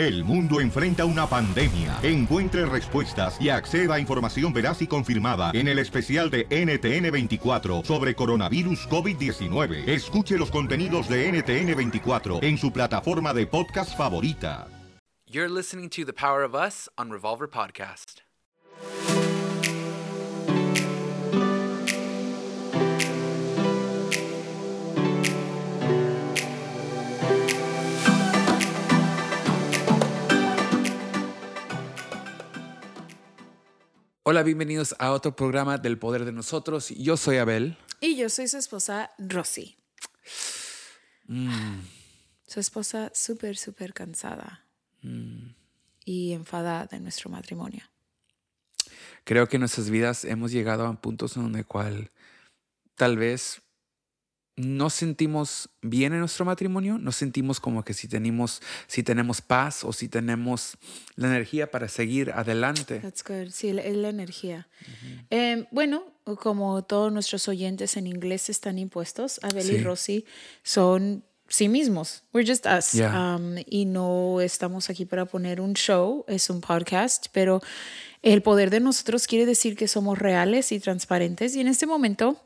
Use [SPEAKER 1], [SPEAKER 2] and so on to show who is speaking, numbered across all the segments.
[SPEAKER 1] El mundo enfrenta una pandemia. Encuentre respuestas y acceda a información veraz y confirmada en el especial de NTN24 sobre coronavirus COVID-19. Escuche los contenidos de NTN24 en su plataforma de podcast favorita.
[SPEAKER 2] You're listening to The Power of Us on Revolver Podcast. Hola, bienvenidos a otro programa del Poder de Nosotros. Yo soy Abel.
[SPEAKER 3] Y yo soy su esposa, Rosy.
[SPEAKER 2] Mm.
[SPEAKER 3] Su esposa súper, súper cansada y enfadada de nuestro matrimonio.
[SPEAKER 2] Creo que en nuestras vidas hemos llegado a puntos en donde cual tal vez no sentimos bien en nuestro matrimonio, no sentimos como que si tenemos, si tenemos paz o si tenemos la energía para seguir adelante.
[SPEAKER 3] That's good. Sí, es la energía. Eh, bueno, como todos nuestros oyentes en inglés están impuestos, Abel
[SPEAKER 2] Sí.
[SPEAKER 3] y Rosy son sí mismos. We're just us.
[SPEAKER 2] Yeah.
[SPEAKER 3] Um, y no estamos aquí para poner un show, es un podcast, pero el poder de nosotros quiere decir que somos reales y transparentes. Y en este momento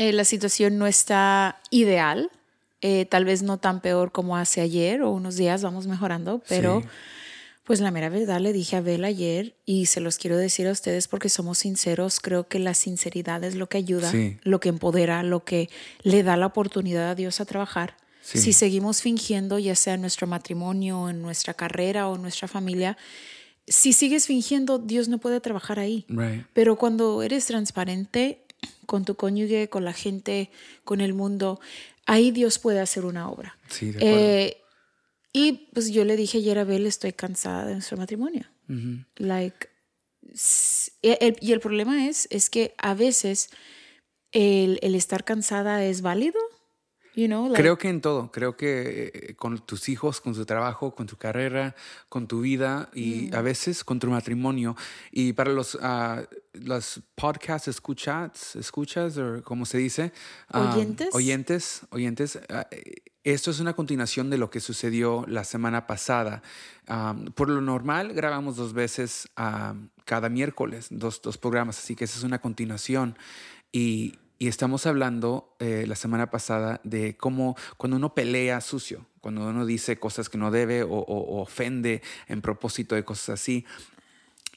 [SPEAKER 3] eh, la situación no está ideal. eh, tal vez no tan peor como hace ayer o unos días, vamos mejorando, pero
[SPEAKER 2] Sí.
[SPEAKER 3] pues la mera verdad le dije a Bel ayer y se los quiero decir a ustedes porque somos sinceros, creo que la sinceridad es lo que ayuda,
[SPEAKER 2] Sí.
[SPEAKER 3] lo que empodera, lo que le da la oportunidad a Dios a trabajar.
[SPEAKER 2] Sí.
[SPEAKER 3] Si seguimos fingiendo, ya sea en nuestro matrimonio, en nuestra carrera o en nuestra familia, si sigues fingiendo, Dios no puede trabajar ahí.
[SPEAKER 2] Right.
[SPEAKER 3] Pero cuando eres transparente con tu cónyuge, con la gente, con el mundo, ahí Dios puede hacer una obra.
[SPEAKER 2] Sí, de acuerdo.
[SPEAKER 3] Eh, y pues yo le dije ayer a Bel, estoy cansada de nuestro matrimonio. Like, s- y el, y el problema es, es que a veces el, el estar cansada es válido. You know, like-
[SPEAKER 2] Creo que en todo, creo que eh, con tus hijos, con tu trabajo, con tu carrera, con tu vida y a veces con tu matrimonio. Y para los, ah, los podcasts escuchas, escuchas, o como se dice, ah,
[SPEAKER 3] Oyentes.
[SPEAKER 2] oyentes, oyentes, eh, esto es una continuación de lo que sucedió la semana pasada. Ah, por lo normal grabamos dos veces cada miércoles, dos, dos programas, así que esa es una continuación. Y, y estamos hablando eh, la semana pasada de cómo cuando uno pelea sucio, cuando uno dice cosas que no debe o, ofende en propósito de cosas así.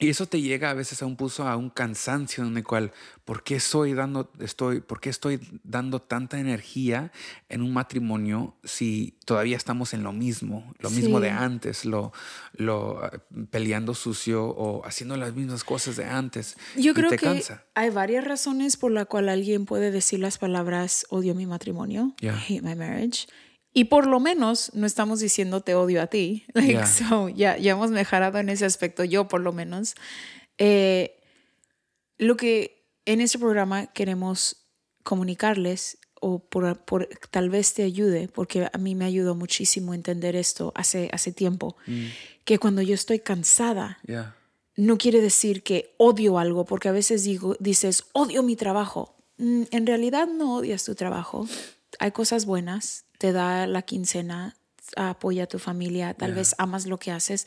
[SPEAKER 2] Y eso te llega a veces a un pulso, a un cansancio en el cual, ¿por qué estoy dando, estoy, por qué estoy dando tanta energía en un matrimonio si todavía estamos en lo mismo, lo mismo de antes, lo, lo eh, peleando sucio o haciendo las mismas cosas de antes?
[SPEAKER 3] Yo
[SPEAKER 2] y
[SPEAKER 3] creo
[SPEAKER 2] te
[SPEAKER 3] que
[SPEAKER 2] cansa.
[SPEAKER 3] hay varias razones por la cual alguien puede decir las palabras odio mi matrimonio,
[SPEAKER 2] Yeah.
[SPEAKER 3] Hate my marriage. Y por lo menos no estamos diciendo te odio a ti. Like,
[SPEAKER 2] Yeah.
[SPEAKER 3] so, ya, ya hemos mejorado en ese aspecto, yo por lo menos. Eh, lo que en este programa queremos comunicarles o por, por- tal vez te ayude, porque a mí me ayudó muchísimo entender esto hace, hace tiempo, que cuando yo estoy cansada,
[SPEAKER 2] Yeah.
[SPEAKER 3] no quiere decir que odio algo, porque a veces digo, dices, odio mi trabajo. Mm, En realidad no odias tu trabajo. Hay cosas buenas, te da la quincena, apoya a tu familia, tal vez amas lo que haces,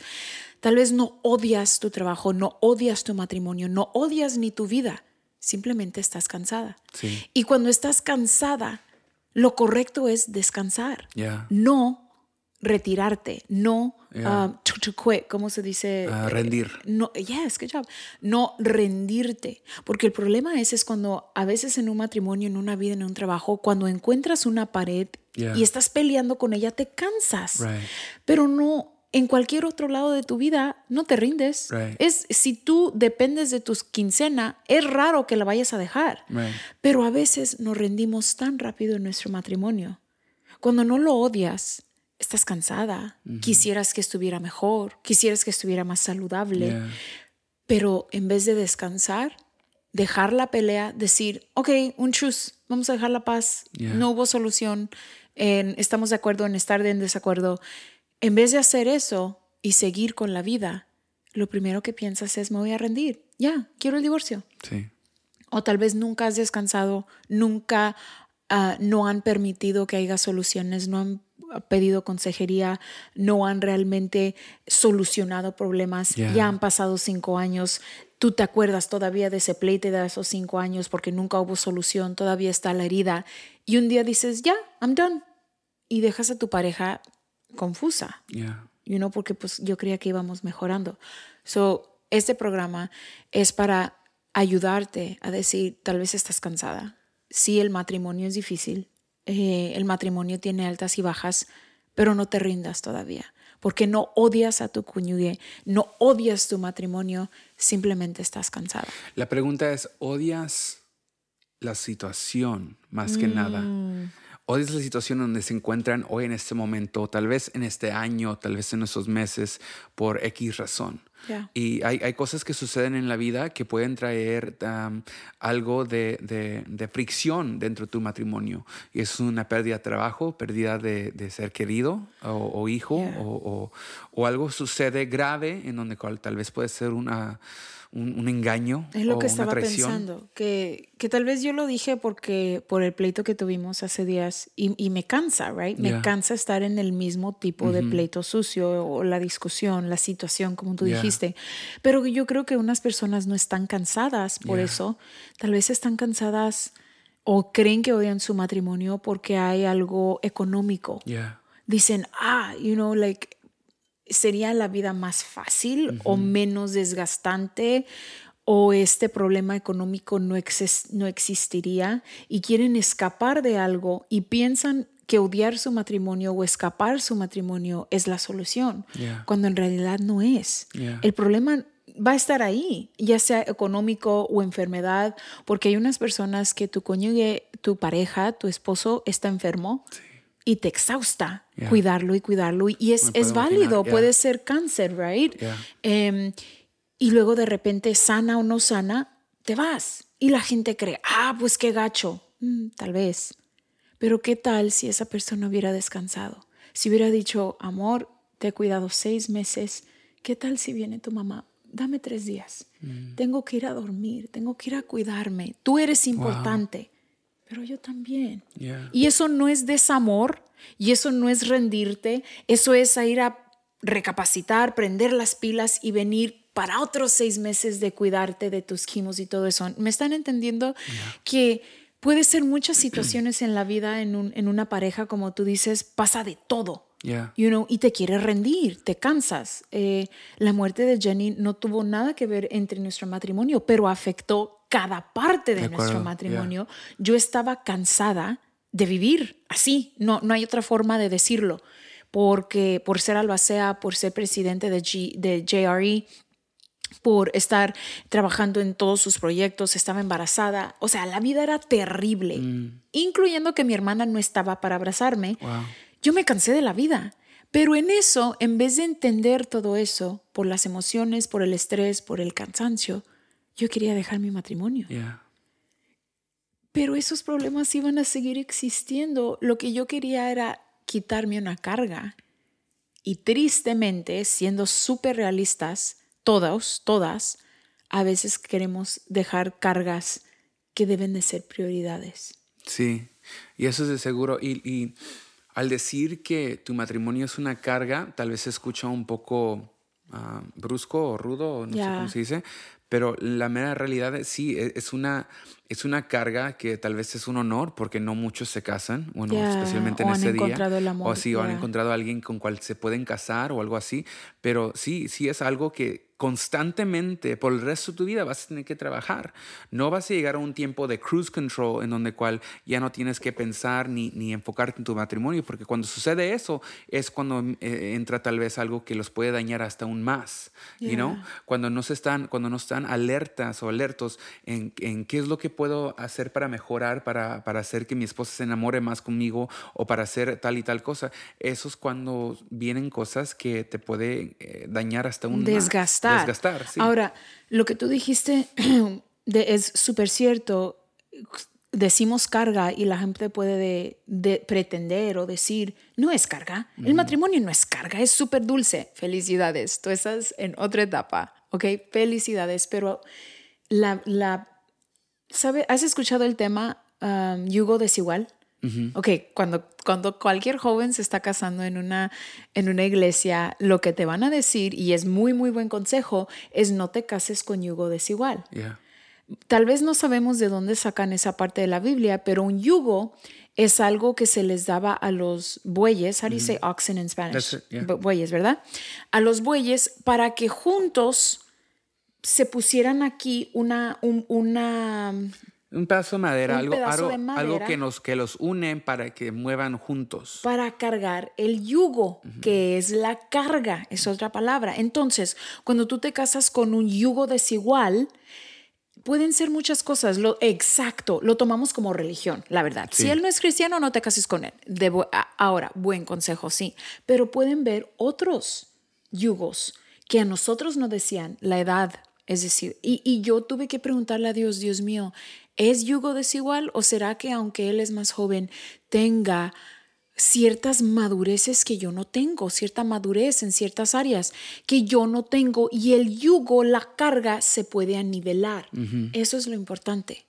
[SPEAKER 3] tal vez no odias tu trabajo, no odias tu matrimonio, no odias ni tu vida, simplemente estás cansada.
[SPEAKER 2] Sí.
[SPEAKER 3] Y cuando estás cansada, lo correcto es descansar,
[SPEAKER 2] Yeah.
[SPEAKER 3] no retirarte, no
[SPEAKER 2] Yeah.
[SPEAKER 3] um, to, to quit, ¿cómo se dice?
[SPEAKER 2] Ah, rendir.
[SPEAKER 3] No, yes, good job. No rendirte, porque el problema es es cuando a veces en un matrimonio, en una vida, en un trabajo, cuando encuentras una pared
[SPEAKER 2] Yeah.
[SPEAKER 3] y estás peleando con ella, te cansas.
[SPEAKER 2] Right.
[SPEAKER 3] Pero no en cualquier otro lado de tu vida no te rindes.
[SPEAKER 2] Right.
[SPEAKER 3] Es si tú dependes de tus quincena, es raro que la vayas a dejar.
[SPEAKER 2] Right.
[SPEAKER 3] Pero a veces nos rendimos tan rápido en nuestro matrimonio. Cuando no lo odias, estás cansada. Quisieras que estuviera mejor, quisieras que estuviera más saludable.
[SPEAKER 2] Yeah.
[SPEAKER 3] Pero en vez de descansar, dejar la pelea, decir, ok, un truce, vamos a dejar la paz,
[SPEAKER 2] Yeah.
[SPEAKER 3] no hubo solución, en- estamos de acuerdo en estar en desacuerdo. En vez de hacer eso y seguir con la vida, lo primero que piensas es, me voy a rendir, ya, quiero el divorcio.
[SPEAKER 2] Sí.
[SPEAKER 3] O tal vez nunca has descansado, nunca ah, no han permitido que haya soluciones, no han pedido consejería no han realmente solucionado problemas. Ya han pasado cinco años. Tú te acuerdas todavía de ese pleito de esos cinco años porque nunca hubo solución, todavía está la herida. Y un día dices, ya, I'm done. Y dejas a tu pareja confusa.
[SPEAKER 2] Yeah.
[SPEAKER 3] You know, porque pues yo creía que íbamos mejorando. So, este programa es para ayudarte a decir, tal vez estás cansada. Sí, el matrimonio es difícil. Eh, el matrimonio tiene altas y bajas, pero no te rindas todavía. Porque no odias a tu cónyuge, no odias tu matrimonio, simplemente estás cansada.
[SPEAKER 2] La pregunta es, ¿odias la situación más que nada?
[SPEAKER 3] Mm.
[SPEAKER 2] ¿Odias la situación donde se encuentran hoy en este momento, tal vez en este año, tal vez en estos meses, por X razón?
[SPEAKER 3] Yeah.
[SPEAKER 2] Y hay, hay, cosas que suceden en la vida que pueden traer um, algo de, de, de, fricción dentro de tu matrimonio. Y es una pérdida de trabajo, pérdida de, de ser querido o, o hijo,
[SPEAKER 3] Yeah.
[SPEAKER 2] o, o, o algo sucede grave en donde tal vez puede ser una, un, un engaño
[SPEAKER 3] Es lo
[SPEAKER 2] o
[SPEAKER 3] que
[SPEAKER 2] una
[SPEAKER 3] estaba
[SPEAKER 2] traición.
[SPEAKER 3] pensando, que, que tal vez yo lo dije porque por el pleito que tuvimos hace días y, y me cansa, right? Me
[SPEAKER 2] Yeah.
[SPEAKER 3] cansa estar en el mismo tipo de pleito sucio o la discusión, la situación, como tú
[SPEAKER 2] Yeah.
[SPEAKER 3] dijiste. Pero yo creo que unas personas no están cansadas por
[SPEAKER 2] Yeah.
[SPEAKER 3] eso, tal vez están cansadas o creen que odian su matrimonio porque hay algo económico dicen, ah, you know, like, sería la vida más fácil o menos desgastante o este problema económico no, no existiría y quieren escapar de algo y piensan que odiar su matrimonio o escapar su matrimonio es la solución,
[SPEAKER 2] Yeah.
[SPEAKER 3] cuando en realidad no es.
[SPEAKER 2] Yeah.
[SPEAKER 3] El problema va a estar ahí, ya sea económico o enfermedad, porque hay unas personas que tu cónyuge, tu pareja, tu esposo está enfermo y te exhausta
[SPEAKER 2] Yeah.
[SPEAKER 3] cuidarlo y cuidarlo y es, es válido,
[SPEAKER 2] yeah.
[SPEAKER 3] puede ser cáncer, right? Em, y luego de repente, sana o no sana, te vas. Y la gente cree, ah, pues qué gacho. Mm, tal vez. Pero ¿qué tal si esa persona hubiera descansado? Si hubiera dicho, amor, te he cuidado seis meses, ¿qué tal si viene tu mamá? Dame tres días.
[SPEAKER 2] Mm.
[SPEAKER 3] Tengo que ir a dormir, tengo que ir a cuidarme. Tú eres importante, pero yo también.
[SPEAKER 2] Yeah.
[SPEAKER 3] Y eso no es desamor y eso no es rendirte, eso es a ir a recapacitar, prender las pilas y venir para otros seis meses de cuidarte de tus quimos y todo eso. ¿Me están entendiendo? Que puede ser muchas situaciones en la vida, en, un- en una pareja, como tú dices, pasa de todo.
[SPEAKER 2] Yeah.
[SPEAKER 3] You know, y te quieres rendir, te cansas. Eh, la muerte de Jenny no tuvo nada que ver entre nuestro matrimonio, pero afectó cada parte de,
[SPEAKER 2] De
[SPEAKER 3] nuestro matrimonio. Yo estaba cansada de vivir así, no, no hay otra forma de decirlo, porque por ser albacea, por ser presidente de, G- de JRE, por estar trabajando en todos sus proyectos, estaba embarazada, o sea, la vida era terrible, incluyendo que mi hermana no estaba para abrazarme.
[SPEAKER 2] Wow.
[SPEAKER 3] Yo me cansé de la vida. Pero en eso, en vez de entender todo eso, por las emociones, por el estrés, por el cansancio, yo quería dejar mi matrimonio.
[SPEAKER 2] Yeah.
[SPEAKER 3] Pero esos problemas iban a seguir existiendo. Lo que yo quería era quitarme una carga. Y tristemente, siendo súper realistas, todos, todas, a veces queremos dejar cargas que deben de ser prioridades.
[SPEAKER 2] Sí, y eso es de seguro. Y, y al decir que tu matrimonio es una carga, tal vez se escucha un poco ah, brusco o rudo, no sé cómo se dice, pero la mera realidad sí, e- es una, es una carga que tal vez es un honor porque no muchos se casan, bueno, especialmente en
[SPEAKER 3] o
[SPEAKER 2] ese día.
[SPEAKER 3] encontrado el amor,
[SPEAKER 2] o sí, o han encontrado a alguien con cual se pueden casar o algo así, pero sí, sí es algo que constantemente por el resto de tu vida vas a tener que trabajar. No vas a llegar a un tiempo de cruise control en donde cual ya no tienes que pensar ni, ni enfocarte en tu matrimonio, porque cuando sucede eso es cuando eh, entra tal vez algo que los puede dañar hasta aún más, you know?
[SPEAKER 3] Yeah.
[SPEAKER 2] Cuando no se están, cuando no están alertas o alertos en, en qué es lo que puedo hacer para mejorar, para, para hacer que mi esposa se enamore más conmigo o para hacer tal y tal cosa, eso es cuando vienen cosas que te puede eh, dañar hasta un
[SPEAKER 3] desgastar.
[SPEAKER 2] Desgastar, sí.
[SPEAKER 3] Ahora, lo que tú dijiste de- es súper cierto. Decimos carga y la gente puede de- de pretender o decir, no es carga. El matrimonio no es carga, es súper dulce. Felicidades, tú estás en otra etapa, ¿ok? Felicidades, pero la, la ¿sabe? ¿has escuchado el tema um, yugo desigual? Ok, cuando, cuando cualquier joven se está casando en una, en una iglesia, lo que te van a decir, y es muy, muy buen consejo, es no te cases con yugo desigual.
[SPEAKER 2] Yeah.
[SPEAKER 3] Tal vez no sabemos de dónde sacan esa parte de la Biblia, pero un yugo es algo que se les daba a los bueyes. How do you say oxen in Spanish?
[SPEAKER 2] It, yeah.
[SPEAKER 3] Bu- Bueyes, ¿verdad? A los bueyes para que juntos se pusieran aquí una, un- una,
[SPEAKER 2] Un pedazo de madera, algo, algo,
[SPEAKER 3] de
[SPEAKER 2] algo
[SPEAKER 3] madera.
[SPEAKER 2] que, nos, que los unen para que muevan juntos.
[SPEAKER 3] para cargar el yugo, que es la carga, es otra palabra. Entonces, cuando tú te casas con un yugo desigual, pueden ser muchas cosas. Lo, exacto, lo tomamos como religión, la verdad. Si él no es cristiano, no te cases con él. De bu- a- ahora, buen consejo, sí. Pero pueden ver otros yugos que a nosotros nos decían la edad. Es decir, y, y yo tuve que preguntarle a Dios, Dios mío, ¿es yugo desigual o será que aunque él es más joven, tenga ciertas madureces que yo no tengo, cierta madurez en ciertas áreas que yo no tengo y el yugo, la carga se puede anivelar. Eso es lo importante.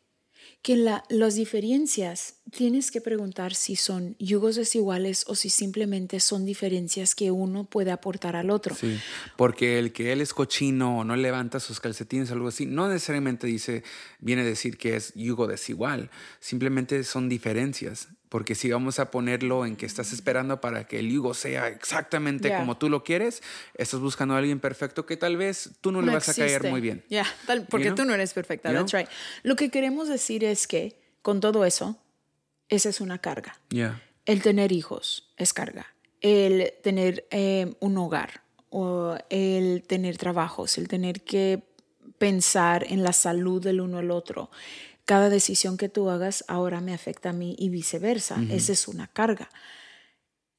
[SPEAKER 3] Que la, las diferencias tienes que preguntar si son yugos desiguales o si simplemente son diferencias que uno puede aportar al otro.
[SPEAKER 2] Sí, porque el que él es cochino o no levanta sus calcetines o algo así, no necesariamente dice, viene a decir que es yugo desigual, simplemente son diferencias. Porque si vamos a ponerlo en que estás esperando para que el yugo sea exactamente como tú lo quieres, estás buscando a alguien perfecto que tal vez tú no, le vas a caer muy bien.
[SPEAKER 3] Ya, porque
[SPEAKER 2] You know?
[SPEAKER 3] tú no eres perfecta.
[SPEAKER 2] You
[SPEAKER 3] That's
[SPEAKER 2] know?
[SPEAKER 3] right. Lo que queremos decir es que con todo eso, esa es una carga.
[SPEAKER 2] Yeah.
[SPEAKER 3] El tener hijos es carga. El tener eh, un hogar o el tener trabajos, el tener que pensar en la salud del uno al otro. Cada decisión que tú hagas ahora me afecta a mí y viceversa. Esa es una carga.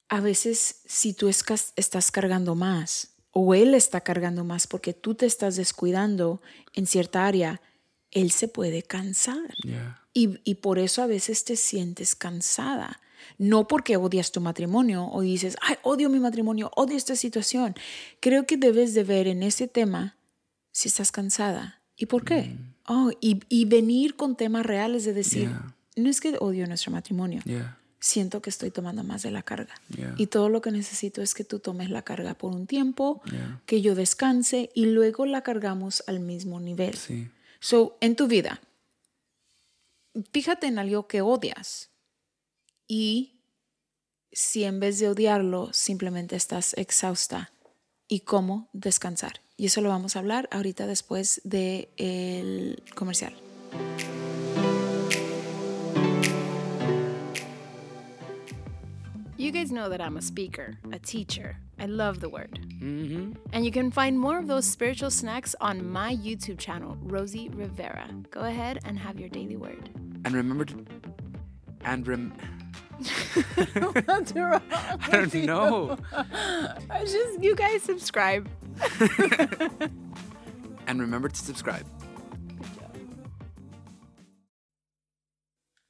[SPEAKER 3] A veces si tú estás cargando más o él está cargando más porque tú te estás descuidando en cierta área, él se puede cansar.
[SPEAKER 2] Yeah.
[SPEAKER 3] Y, y por eso a veces te sientes cansada. No porque odias tu matrimonio o dices, ay, odio mi matrimonio, odio esta situación. Creo que debes de ver en ese tema si estás cansada. ¿Y por qué? Oh, y, y venir con temas reales de decir,
[SPEAKER 2] Yeah.
[SPEAKER 3] no es que odio nuestro matrimonio,
[SPEAKER 2] Yeah.
[SPEAKER 3] siento que estoy tomando más de la carga.
[SPEAKER 2] Yeah.
[SPEAKER 3] Y todo lo que necesito es que tú tomes la carga por un tiempo, que yo descanse y luego la cargamos al mismo nivel.
[SPEAKER 2] Sí.
[SPEAKER 3] So, en tu vida, fíjate en algo que odias y si en vez de odiarlo simplemente estás exhausta y cómo descansar. Y eso lo vamos a hablar ahorita después del comercial.
[SPEAKER 4] You guys know that I'm a speaker, a teacher. I love the word.
[SPEAKER 2] Mhm.
[SPEAKER 4] And you can find more of those spiritual snacks on my YouTube channel, Rosie Rivera. Go ahead and have your daily word.
[SPEAKER 2] And remember to, and rem,
[SPEAKER 4] What's wrong?
[SPEAKER 2] I don't know.
[SPEAKER 4] I just, you guys subscribe.
[SPEAKER 2] And remember to subscribe.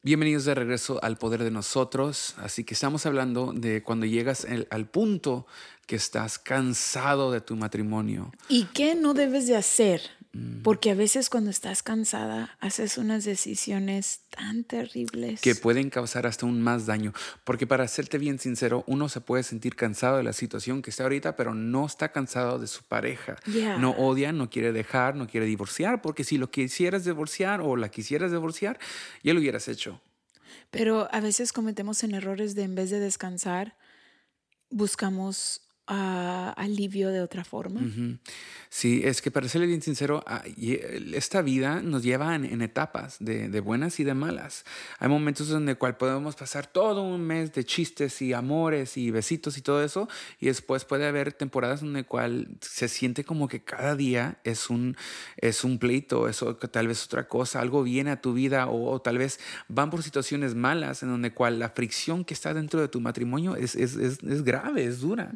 [SPEAKER 2] Bienvenidos de regreso al poder de nosotros. Así que estamos hablando de cuando llegas el- al punto que estás cansado de tu matrimonio.
[SPEAKER 3] ¿Y qué no debes de hacer? Porque a veces cuando estás cansada haces unas decisiones tan terribles.
[SPEAKER 2] que pueden causar hasta un más daño. Porque para serte bien sincero, uno se puede sentir cansado de la situación que está ahorita, pero no está cansado de su pareja.
[SPEAKER 3] Yeah.
[SPEAKER 2] No odia, no quiere dejar, no quiere divorciar, porque si lo quisieras divorciar o la quisieras divorciar, ya lo hubieras hecho.
[SPEAKER 3] Pero a veces cometemos en errores de en vez de descansar, buscamos alivio de otra forma.
[SPEAKER 2] Sí, es que para serle bien sincero, ah, esta vida nos lleva en, en etapas de, de buenas y de malas. Hay momentos donde cual podemos pasar todo un mes de chistes y amores y besitos y todo eso, y después puede haber temporadas donde cual se siente como que cada día es un, es un pleito, eso tal vez otra cosa, algo viene a tu vida o, o tal vez van por situaciones malas en donde cual la fricción que está dentro de tu matrimonio es, es, es, es grave, es dura.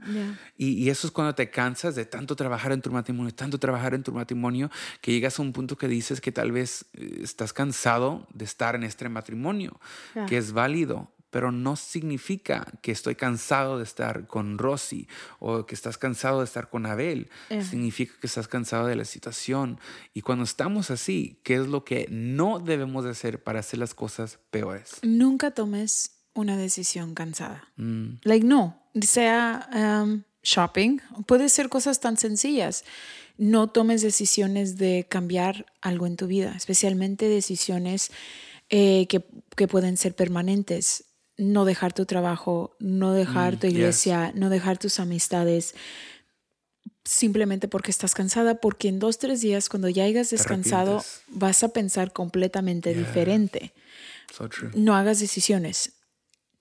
[SPEAKER 2] Y, y eso es cuando te cansas de tanto trabajar en tu matrimonio, tanto trabajar en tu matrimonio, que llegas a un punto que dices que tal vez eh, estás cansado de estar en este matrimonio,
[SPEAKER 3] Ya.
[SPEAKER 2] que es válido, pero no significa que estoy cansado de estar con Rosy o que estás cansado de estar con Abel.
[SPEAKER 3] Ya.
[SPEAKER 2] Significa que estás cansado de la situación. Y cuando estamos así, ¿qué es lo que no debemos de hacer para hacer las cosas peores?
[SPEAKER 3] Nunca tomes una decisión cansada.
[SPEAKER 2] Mm.
[SPEAKER 3] Like, no, sea um, shopping, puede ser cosas tan sencillas. No tomes decisiones de cambiar algo en tu vida, especialmente decisiones eh, que, que pueden ser permanentes. No dejar tu trabajo, no dejar
[SPEAKER 2] Mm,
[SPEAKER 3] tu
[SPEAKER 2] yes.
[SPEAKER 3] iglesia, no dejar tus amistades, simplemente porque estás cansada, porque en dos, tres días, cuando ya hayas descansado, vas a pensar completamente
[SPEAKER 2] Yeah.
[SPEAKER 3] diferente
[SPEAKER 2] So true.
[SPEAKER 3] no hagas decisiones.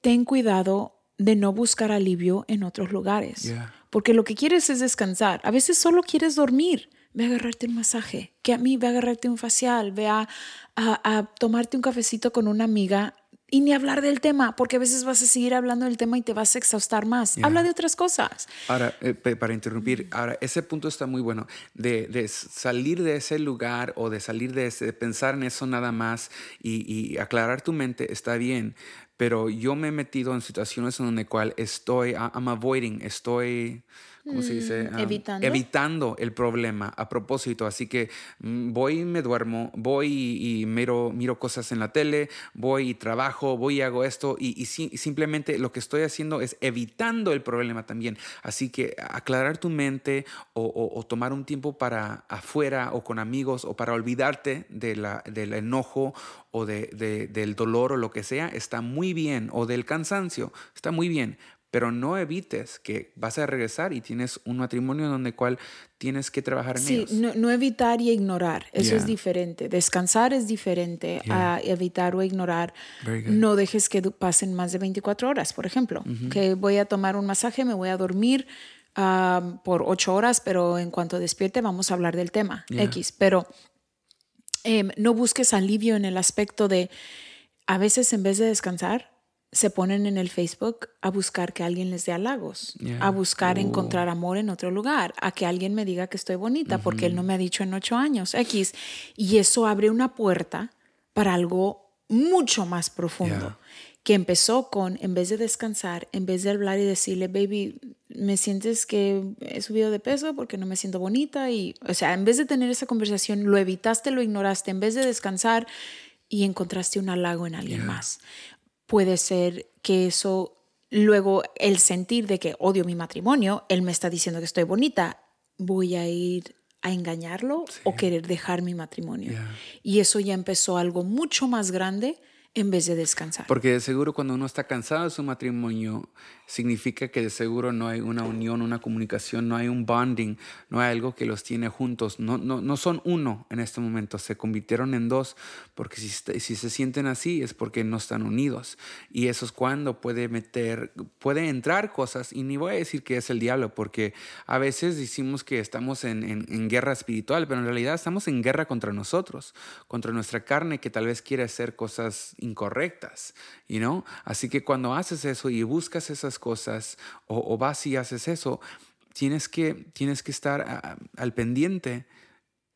[SPEAKER 3] Ten cuidado de no buscar alivio en otros lugares.
[SPEAKER 2] Yeah.
[SPEAKER 3] Porque lo que quieres es descansar. A veces solo quieres dormir. Ve a agarrarte un masaje. Que a mí, ve a agarrarte un facial. Ve a, a- a tomarte un cafecito con una amiga y ni hablar del tema, porque a veces vas a seguir hablando del tema y te vas a exhaustar más.
[SPEAKER 2] Yeah.
[SPEAKER 3] Habla de otras cosas.
[SPEAKER 2] Ahora, eh, para interrumpir, ahora, ese punto está muy bueno, de, de salir de ese lugar o de salir de ese, de pensar en eso nada más y, y aclarar tu mente está bien, pero yo me he metido en situaciones en donde cual estoy, I- I'm avoiding, estoy, ¿cómo se dice? Um,
[SPEAKER 3] evitando.
[SPEAKER 2] evitando el problema a propósito, así que mm, voy y me duermo, voy y, y miro, miro cosas en la tele, voy y trabajo, voy y hago esto y, y si- simplemente lo que estoy haciendo es evitando el problema también. Así que aclarar tu mente o, o- o tomar un tiempo para afuera o con amigos o para olvidarte de la, del enojo o de, de- del dolor o lo que sea, está muy bien, o del cansancio, está muy bien. Pero no evites que vas a regresar y tienes un matrimonio donde cual tienes que trabajar en
[SPEAKER 3] Sí,
[SPEAKER 2] ellos.
[SPEAKER 3] no, no evitar y ignorar. Eso es diferente. Descansar es diferente
[SPEAKER 2] Yeah.
[SPEAKER 3] a evitar o ignorar. No dejes que pasen más de 24 horas, por ejemplo. Que voy a tomar un masaje, me voy a dormir por 8 horas, pero en cuanto despierte vamos a hablar del tema
[SPEAKER 2] Yeah.
[SPEAKER 3] X. Pero em, no busques alivio en el aspecto de, a veces en vez de descansar, se ponen en el Facebook a buscar que alguien les dé halagos,
[SPEAKER 2] Yeah.
[SPEAKER 3] a buscar
[SPEAKER 2] Oh.
[SPEAKER 3] encontrar amor en otro lugar, a que alguien me diga que estoy bonita porque él no me ha dicho en ocho años, X. Y eso abre una puerta para algo mucho más profundo.
[SPEAKER 2] Yeah.
[SPEAKER 3] Que empezó con, en vez de descansar, en vez de hablar y decirle, baby, me sientes que he subido de peso porque no me siento bonita. Y, o sea, en vez de tener esa conversación, lo evitaste, lo ignoraste, en vez de descansar y encontraste un halago en alguien más puede ser que eso, luego el sentir de que odio mi matrimonio, él me está diciendo que estoy bonita, voy a ir a engañarlo o querer dejar mi matrimonio. Y eso ya empezó algo mucho más grande en vez de descansar.
[SPEAKER 2] Porque de seguro cuando uno está cansado de su matrimonio, significa que de seguro no hay una unión, una comunicación, no hay un bonding, no hay algo que los tiene juntos. No, no, no son uno en este momento, se convirtieron en dos, porque si, si se sienten así es porque no están unidos. Y eso es cuando puede meter, puede entrar cosas, y ni voy a decir que es el diablo, porque a veces decimos que estamos en, en- en guerra espiritual, pero en realidad estamos en guerra contra nosotros, contra nuestra carne que tal vez quiere hacer cosas incorrectas, you know? Así que cuando haces eso y buscas esas cosas o, vas y haces eso, tienes que, tienes que estar al pendiente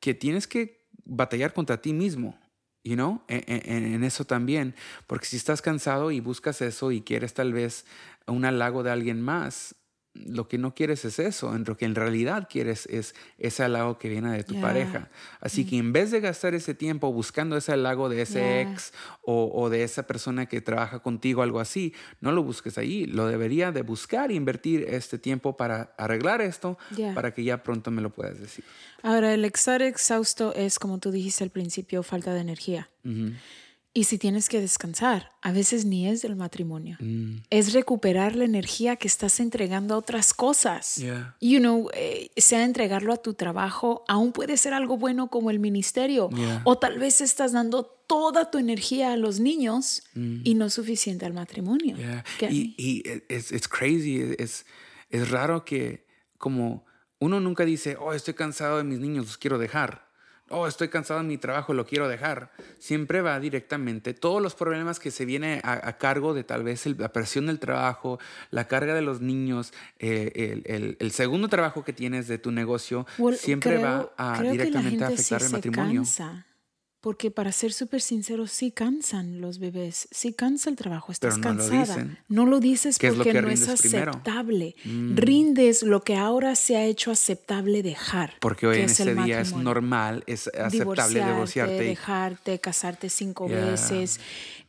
[SPEAKER 2] que tienes que batallar contra ti mismo. You know? En, en- en eso también. Porque si estás cansado y buscas eso y quieres tal vez un halago de alguien más, lo que no quieres es eso. En lo que en realidad quieres es ese halago que viene de tu
[SPEAKER 3] Yeah.
[SPEAKER 2] pareja. Así que en vez de gastar ese tiempo buscando ese halago de ese
[SPEAKER 3] Yeah.
[SPEAKER 2] ex o, o de esa persona que trabaja contigo, algo así, no lo busques ahí. Lo debería de buscar e invertir este tiempo para arreglar esto
[SPEAKER 3] Yeah.
[SPEAKER 2] para que ya pronto me lo puedas decir.
[SPEAKER 3] Ahora, el estar exhausto es, como tú dijiste al principio, falta de energía.
[SPEAKER 2] Ujú.
[SPEAKER 3] Y si tienes que descansar, a veces ni es del matrimonio.
[SPEAKER 2] Mm.
[SPEAKER 3] Es recuperar la energía que estás entregando a otras cosas.
[SPEAKER 2] Yeah.
[SPEAKER 3] You know, eh, sea entregarlo a tu trabajo, aún puede ser algo bueno como el ministerio.
[SPEAKER 2] Yeah.
[SPEAKER 3] O tal vez estás dando toda tu energía a los niños y no suficiente al matrimonio.
[SPEAKER 2] Mm. Yeah. Y, es it's crazy, es, es raro que como uno nunca dice, oh, estoy cansado de mis niños, los quiero dejar. Oh, estoy cansado de mi trabajo, lo quiero dejar. Siempre va directamente. Todos los problemas que se vienen a, a cargo de tal vez el- la presión del trabajo, la carga de los niños, eh, el, el- el segundo trabajo que tienes de tu negocio,
[SPEAKER 3] Well,
[SPEAKER 2] siempre va a directamente a
[SPEAKER 3] sí
[SPEAKER 2] afectar el
[SPEAKER 3] se
[SPEAKER 2] matrimonio.
[SPEAKER 3] cansa. Porque para ser súper sincero, sí cansan los bebés, sí cansa el trabajo, estás
[SPEAKER 2] Pero no lo
[SPEAKER 3] cansada. No lo dices
[SPEAKER 2] ¿Qué es lo
[SPEAKER 3] porque
[SPEAKER 2] que
[SPEAKER 3] no es
[SPEAKER 2] primero? Mm.
[SPEAKER 3] aceptable. Rindes lo que ahora se ha hecho aceptable dejar.
[SPEAKER 2] Porque hoy
[SPEAKER 3] que
[SPEAKER 2] en
[SPEAKER 3] es el
[SPEAKER 2] este día es
[SPEAKER 3] matrimonio.
[SPEAKER 2] normal, es aceptable
[SPEAKER 3] divorciarte,
[SPEAKER 2] divorciarte.
[SPEAKER 3] dejarte, casarte cinco
[SPEAKER 2] Yeah.
[SPEAKER 3] veces.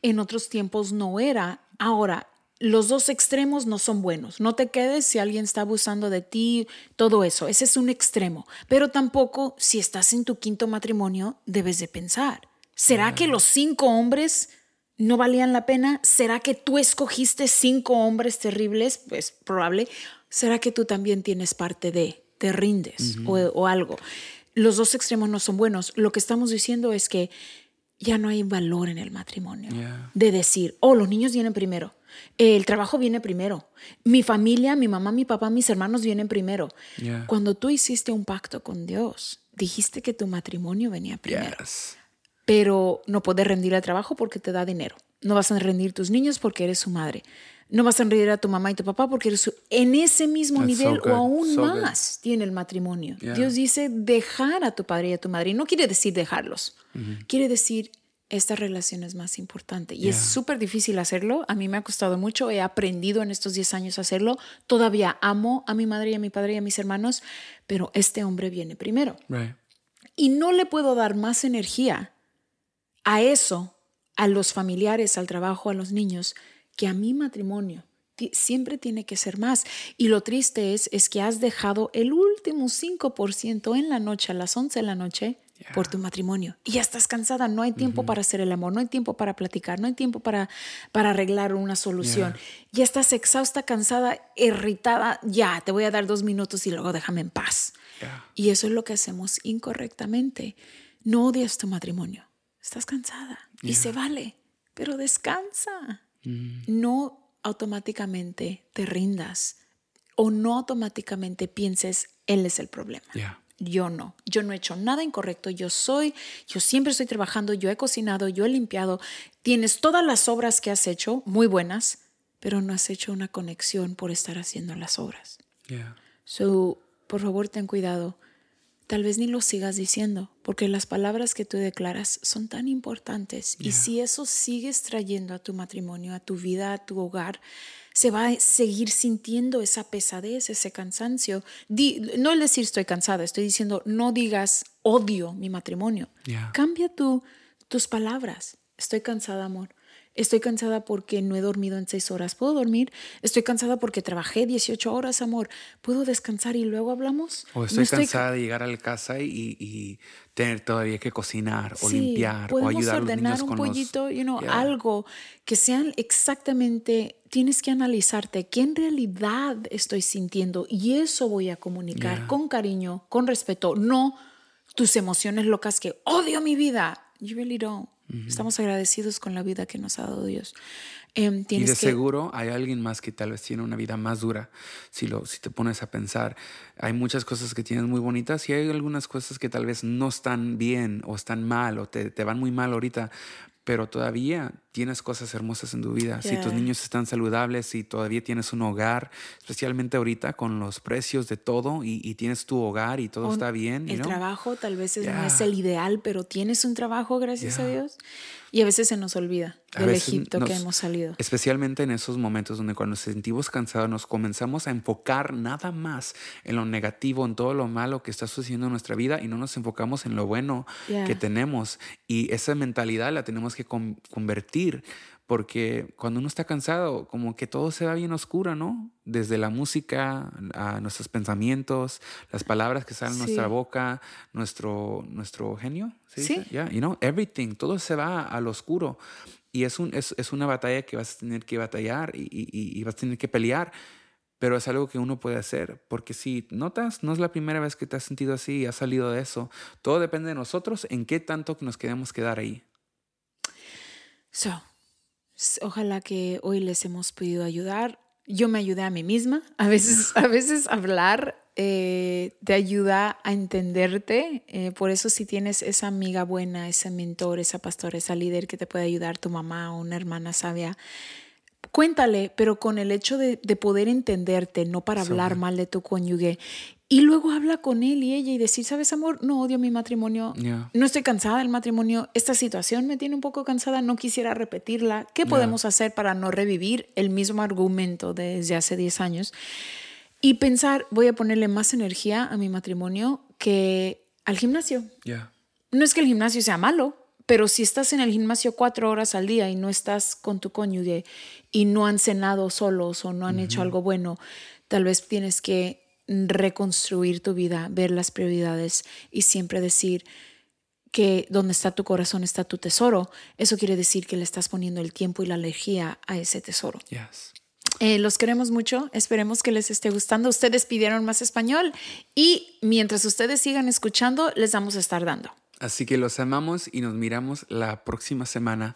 [SPEAKER 3] En otros tiempos no era. Ahora, los dos extremos no son buenos. No te quedes si alguien está abusando de ti, todo eso. Ese es un extremo. Pero tampoco, si estás en tu quinto matrimonio, debes de pensar. ¿Será que los cinco hombres no valían la pena? ¿Será que tú escogiste cinco hombres terribles? Pues probable. ¿Será que tú también tienes parte de, te rindes o, o algo? Los dos extremos no son buenos. Lo que estamos diciendo es que ya no hay valor en el matrimonio.
[SPEAKER 2] Yeah.
[SPEAKER 3] De decir, oh, los niños vienen primero. El trabajo viene primero. Mi familia, mi mamá, mi papá, mis hermanos vienen primero.
[SPEAKER 2] Yeah.
[SPEAKER 3] Cuando tú hiciste un pacto con Dios, dijiste que tu matrimonio venía primero
[SPEAKER 2] Yes.
[SPEAKER 3] pero no puedes rendir al trabajo porque te da dinero. No vas a rendir tus niños porque eres su madre. No vas a rendir a tu mamá y tu papá porque eres. En ese mismo
[SPEAKER 2] That's
[SPEAKER 3] nivel
[SPEAKER 2] so
[SPEAKER 3] o aún
[SPEAKER 2] so good.
[SPEAKER 3] más tiene el matrimonio.
[SPEAKER 2] Yeah.
[SPEAKER 3] Dios dice dejar a tu padre y a tu madre. Y no quiere decir dejarlos. Quiere decir esta relación es más importante. Y es súper difícil hacerlo. A mí me ha costado mucho. He aprendido en estos 10 años a hacerlo. Todavía amo a mi madre y a mi padre y a mis hermanos, pero este hombre viene primero.
[SPEAKER 2] Right.
[SPEAKER 3] Y no le puedo dar más energía a eso, a los familiares, al trabajo, a los niños, que a mi matrimonio. Siempre tiene que ser más. Y lo triste es, es que has dejado el último 5% en la noche, a las 11 de la noche, por tu matrimonio. Y ya estás cansada, no hay tiempo para hacer el amor, no hay tiempo para platicar, no hay tiempo para, para arreglar una solución. Ya estás exhausta, cansada, irritada, ya, te voy a dar dos minutos y luego déjame en paz.
[SPEAKER 2] Yeah.
[SPEAKER 3] Y eso es lo que hacemos incorrectamente. No odias tu matrimonio. Estás cansada y se vale, pero descansa. No automáticamente te rindas o no automáticamente pienses, él es el problema.
[SPEAKER 2] Yeah.
[SPEAKER 3] Yo no, yo no he hecho nada incorrecto, yo soy, yo siempre estoy trabajando, yo he cocinado, yo he limpiado, tienes todas las obras que has hecho, muy buenas, pero no has hecho una conexión por estar haciendo las obras.
[SPEAKER 2] Yeah.
[SPEAKER 3] So, por favor, ten cuidado. Tal vez ni lo sigas diciendo, porque las palabras que tú declaras son tan importantes. Y si eso sigues trayendo a tu matrimonio, a tu vida, a tu hogar, se va a seguir sintiendo esa pesadez, ese cansancio. Di- no el decir estoy cansada, estoy diciendo no digas odio mi matrimonio.
[SPEAKER 2] Yeah.
[SPEAKER 3] Cambia tu, tus palabras. Estoy cansada, amor. Estoy cansada porque no he dormido en seis horas. ¿Puedo dormir? Estoy cansada porque trabajé 18 horas, amor. ¿Puedo descansar y luego hablamos?
[SPEAKER 2] O
[SPEAKER 3] No
[SPEAKER 2] estoy,
[SPEAKER 3] ca-
[SPEAKER 2] cansada de llegar a la casa y, y tener todavía que cocinar o
[SPEAKER 3] Sí,
[SPEAKER 2] limpiar o ayudar a los niños
[SPEAKER 3] un
[SPEAKER 2] con los-
[SPEAKER 3] pollito, you know,
[SPEAKER 2] Yeah.
[SPEAKER 3] algo que sean exactamente, tienes que analizarte qué en realidad estoy sintiendo y eso voy a comunicar
[SPEAKER 2] Yeah.
[SPEAKER 3] con cariño, con respeto, no tus emociones locas que odio mi vida. You really don't. Estamos agradecidos con la vida que nos ha dado Dios. Em,
[SPEAKER 2] Y de
[SPEAKER 3] que,
[SPEAKER 2] seguro hay alguien más que tal vez tiene una vida más dura, si, lo, si te pones a pensar. Hay muchas cosas que tienes muy bonitas y hay algunas cosas que tal vez no están bien o están mal o te, te van muy mal ahorita, pero todavía tienes cosas hermosas en tu vida. Si tus niños están saludables, si todavía tienes un hogar, especialmente ahorita con los precios de todo y, y tienes tu hogar y todo está bien. you
[SPEAKER 3] El
[SPEAKER 2] know?
[SPEAKER 3] trabajo tal vez no es el ideal, pero tienes un trabajo, gracias a. Dios. Y a veces se nos olvida del Egipto que hemos salido.
[SPEAKER 2] Especialmente en esos momentos donde cuando nos sentimos cansados nos comenzamos a enfocar nada más en lo negativo, en todo lo malo que está sucediendo en nuestra vida y no nos enfocamos en lo bueno
[SPEAKER 3] Yeah.
[SPEAKER 2] que tenemos. Y esa mentalidad la tenemos que con- convertir porque cuando uno está cansado, como que todo se va bien oscuro, ¿no? Desde la música, a nuestros pensamientos, las palabras que salen de
[SPEAKER 3] Sí.
[SPEAKER 2] nuestra boca, nuestro, nuestro genio. ¿se
[SPEAKER 3] Sí.
[SPEAKER 2] dice? Yeah, you know, everything, todo se va al oscuro. Y es, un, es, es una batalla que vas a tener que batallar y, y- y vas a tener que pelear, pero es algo que uno puede hacer, porque si notas, no es la primera vez que te has sentido así y has salido de eso. Todo depende de nosotros en qué tanto nos queremos quedar ahí.
[SPEAKER 3] So, ojalá que hoy les hemos podido ayudar. Yo me ayudé a mí misma. A veces, a veces hablar eh, te ayuda a entenderte. Eh, por eso si tienes esa amiga buena, ese mentor, esa pastora, esa líder que te puede ayudar, tu mamá o una hermana sabia, cuéntale, pero con el hecho de, de poder entenderte, no para hablar mal de tu cónyuge. Y luego habla con él y ella y decir, ¿sabes, amor? No odio mi matrimonio.
[SPEAKER 2] Yeah.
[SPEAKER 3] No estoy cansada del matrimonio. Esta situación me tiene un poco cansada. No quisiera repetirla. ¿Qué podemos hacer para no revivir el mismo argumento desde hace 10 años? Y pensar, voy a ponerle más energía a mi matrimonio que al gimnasio.
[SPEAKER 2] Yeah.
[SPEAKER 3] No es que el gimnasio sea malo, pero si estás en el gimnasio cuatro horas al día y no estás con tu cónyuge y no han cenado solos o no han hecho algo bueno, tal vez tienes que reconstruir tu vida, ver las prioridades y siempre decir que donde está tu corazón está tu tesoro. Eso quiere decir que le estás poniendo el tiempo y la energía a ese tesoro.
[SPEAKER 2] Yes.
[SPEAKER 3] Eh, los queremos mucho, esperemos que les esté gustando. Ustedes pidieron más español y mientras ustedes sigan escuchando, les vamos a estar dando.
[SPEAKER 2] Así que los amamos y nos miramos la próxima semana.